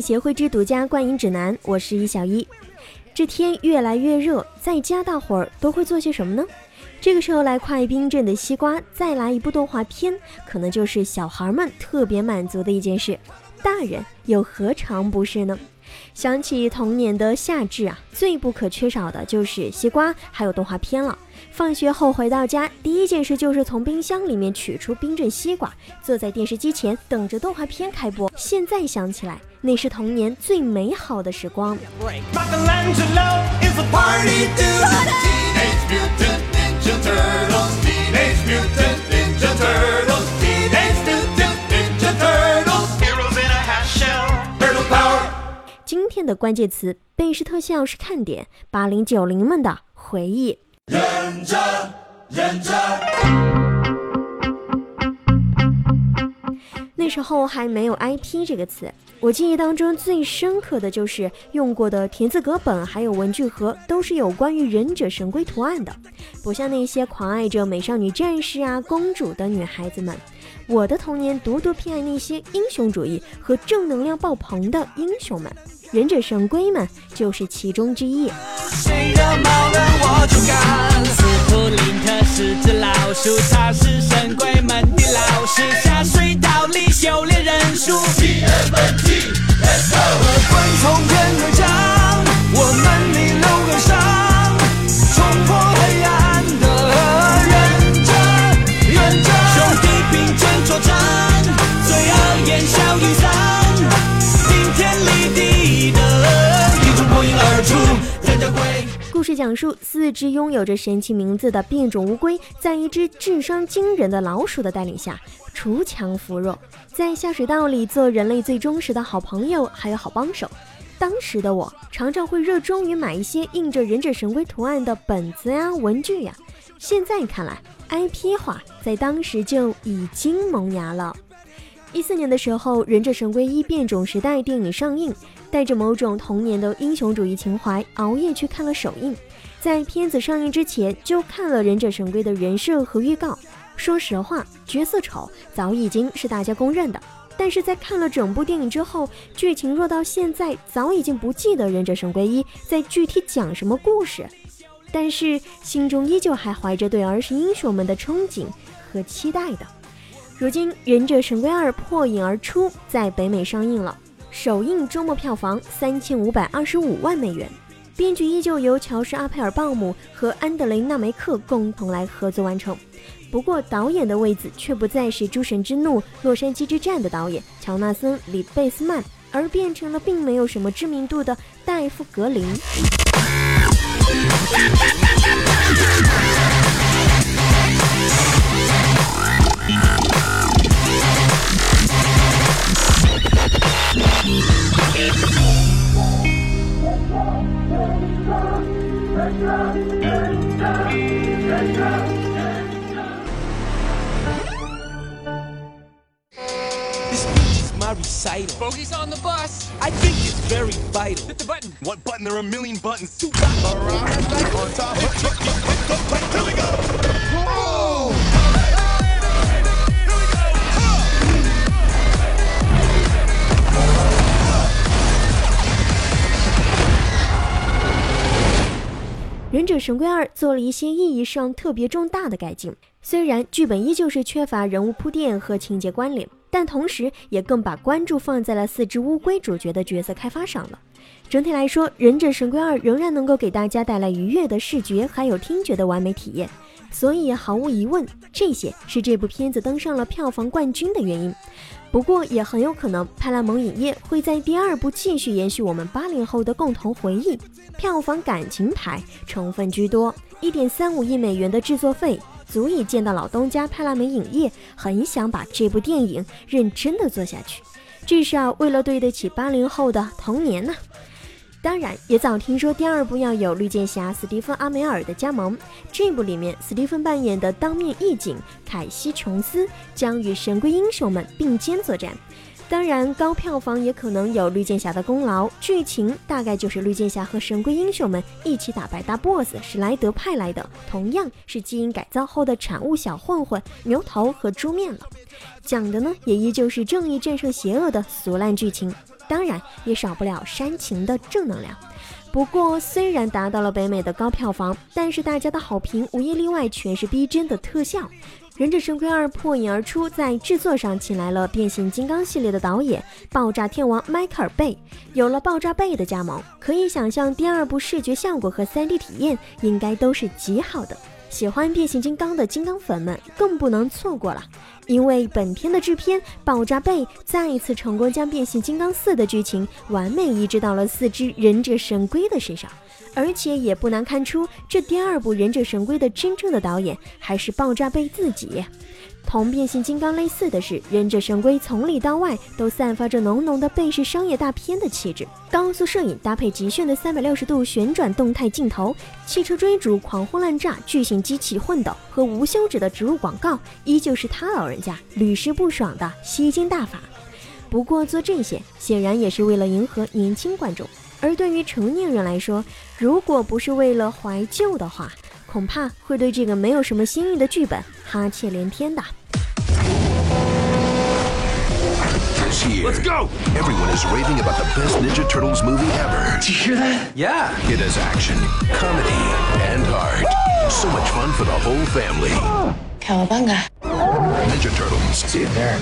协会之独家观影指南，我是一小一。这天越来越热，在家大伙儿都会做些什么呢？这个时候来快冰镇的西瓜，再来一部动画片，可能就是小孩们特别满足的一件事。大人又何尝不是呢？想起童年的夏至啊，最不可缺少的就是西瓜，还有动画片了。放学后回到家，第一件事就是从冰箱里面取出冰镇西瓜，坐在电视机前等着动画片开播。现在想起来，那是童年最美好的时光。今天的关键词：贝氏特效是看点，八零九零们的回忆。忍着，忍着。那时候还没有 IP 这个词，我记忆当中最深刻的就是用过的田字格本还有文具盒都是有关于忍者神龟图案的，不像那些狂爱着美少女战士啊、公主的女孩子们。我的童年独独偏爱那些英雄主义和正能量爆棚的英雄们，忍者神龟们就是其中之一。谁的我就干。斯普林特是只老鼠，它是神龟们的老师。下水道里修炼人数。TMT Let's go。和昆虫天而长，讲述四只拥有着神奇名字的变种乌龟，在一只智商惊人的老鼠的带领下，锄强扶弱，在下水道里做人类最忠实的好朋友，还有好帮手。当时的我常常会热衷于买一些印着忍者神龟图案的本子呀、文具呀。现在看来，IP 化在当时就已经萌芽了。一四年的时候，《忍者神龟一变种时代》电影上映。带着某种童年的英雄主义情怀，熬夜去看了首映。在片子上映之前，就看了《忍者神龟》的人设和预告。说实话，角色丑早已经是大家公认的。但是在看了整部电影之后，剧情弱到现在早已经不记得《忍者神龟一》在具体讲什么故事，但是心中依旧还怀着对儿时英雄们的憧憬和期待的。如今，《忍者神龟二》破影而出，在北美上映了。首映周末票房三千五百二十五万美元，编剧依旧由乔什·阿佩尔鲍姆和安德雷·纳梅克共同来合作完成。不过，导演的位子却不再是《诸神之怒》《洛杉矶之战》的导演乔纳森·里贝斯曼，而变成了并没有什么知名度的戴夫·格林。Vital. Hit the button. What button? There are a million buttons. Two buttons. All right. On top. Hit, hit, hit, hit, hit, Here we go. Whoa! 忍者神龟二做了一些意义上特别重大的改进，虽然剧本依旧是缺乏人物铺垫和情节关联。但同时，也更把关注放在了四只乌龟主角的角色开发上了。整体来说，《忍者神龟二》仍然能够给大家带来愉悦的视觉还有听觉的完美体验。所以，毫无疑问，这些是这部片子登上了票房冠军的原因。不过，也很有可能派拉蒙影业会在第二部继续延续我们八零后的共同回忆，票房感情牌成分居多。一点三五亿美元的制作费。足以见到老东家派拉蒙影业很想把这部电影认真的做下去，至少为了对得起八零后的童年呢。当然，也早听说第二部要有绿箭侠斯蒂芬阿梅尔的加盟，这部里面斯蒂芬扮演的当面义警凯西琼斯将与神龟英雄们并肩作战。当然，高票房也可能有绿箭侠的功劳。剧情大概就是绿箭侠和神龟英雄们一起打败大 boss 史莱德派来的，同样是基因改造后的产物小混混牛头和猪面了。讲的呢，也依旧是正义战胜邪恶的俗烂剧情，当然也少不了煽情的正能量。不过，虽然达到了北美的高票房，但是大家的好评无一例外全是逼真的特效。《忍者神龟二》破影而出，在制作上请来了变形金刚系列的导演爆炸天王迈克尔贝。有了爆炸贝的加盟，可以想象第二部视觉效果和 3D 体验应该都是极好的。喜欢变形金刚的金刚粉们更不能错过了，因为本片的制片爆炸贝再一次成功将变形金刚四的剧情完美移植到了四只忍者神龟的身上。而且也不难看出，这第二部《忍者神龟》的真正的导演还是爆炸贝自己。同变形金刚类似的是，《忍者神龟》从里到外都散发着浓浓的贝氏商业大片的气质。高速摄影搭配极炫的三百六十度旋转动态镜头，汽车追逐、狂轰滥炸、巨型机器混斗和无休止的植入广告，依旧是他老人家屡试不爽的吸金大法。不过做这些显然也是为了迎合年轻观众。而对于成年人来说，如果不是为了怀旧的话，恐怕会对这个没有什么新意的剧本哈欠连天的。This year, Let's go! everyone is raving about the best Ninja Turtles movie ever. Did you hear that? Yeah. It has action, comedy, and heart. So much fun for the whole family. Cowabunga. Ninja Turtles. See you there.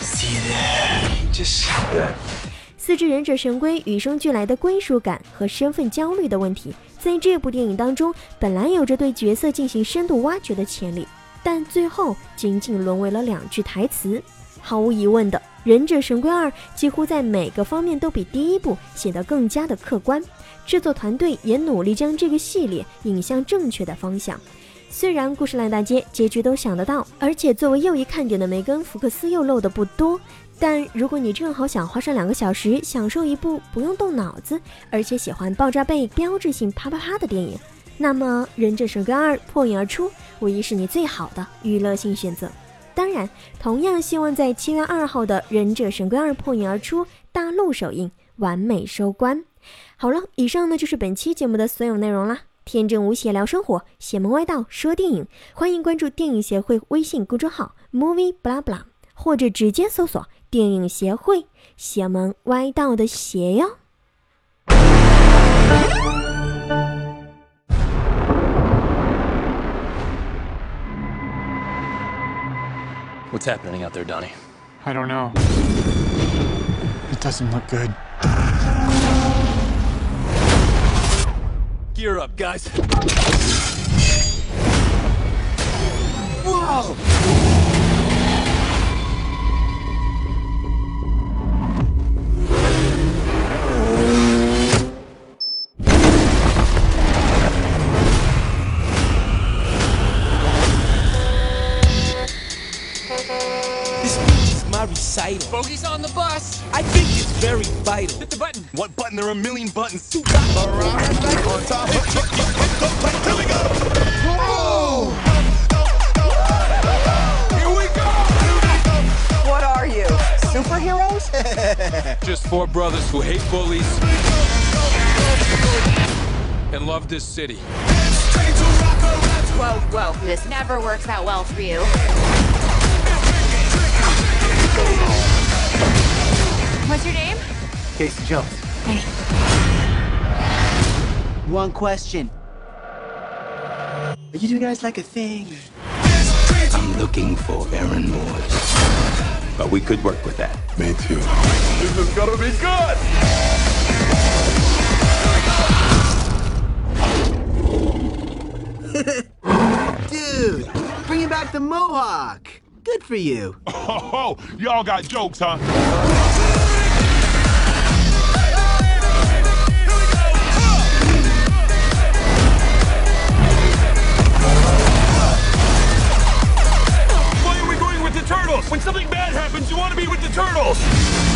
See you there. Just that. 四只忍者神龟与生俱来的归属感和身份焦虑的问题，在这部电影当中本来有着对角色进行深度挖掘的潜力，但最后仅仅沦为了两句台词。毫无疑问的，《忍者神龟二》几乎在每个方面都比第一部显得更加的客观，制作团队也努力将这个系列引向正确的方向。虽然故事烂大街，结局都想得到，而且作为又一看点的梅根·福克斯又漏的不多。但如果你正好想花上两个小时享受一部不用动脑子，而且喜欢爆炸背标志性啪啪啪的电影，那么《忍者神龟二》破影而出，无疑是你最好的娱乐性选择。当然，同样希望在七月二号的《忍者神龟二》破影而出大陆首映完美收官。好了，以上呢就是本期节目的所有内容啦。天真无邪聊生活，邪门歪道说电影，欢迎关注电影协会微信公众号 movie blah blah，或者直接搜索。电影协会，邪门歪道的邪哟。What's happening out there, Donnie? I don't know. It doesn't look good. Gear up, guys. Whoa! This speech is my recital. Bogey's on the bus. I think it's very vital. Hit the button. What button? There are a million buttons. Two dots around, back on top. Hit, hit, hit, hit, go, play. Here we go. Here we go. What are you? Superheroes? Just four brothers who hate bullies and love this city. Whoa, whoa. This never works out well for you. What's your name? Casey Jones. Hey. One question. Are you two guys like a thing? I'm looking for Aaron Moores. But we could work with that. Me too. This is gonna be good. Dude, bringing back the mohawk. Good for you. Oh, y'all got jokes, huh? Why are we going with the turtles? When something bad happens, you want to be with the turtles!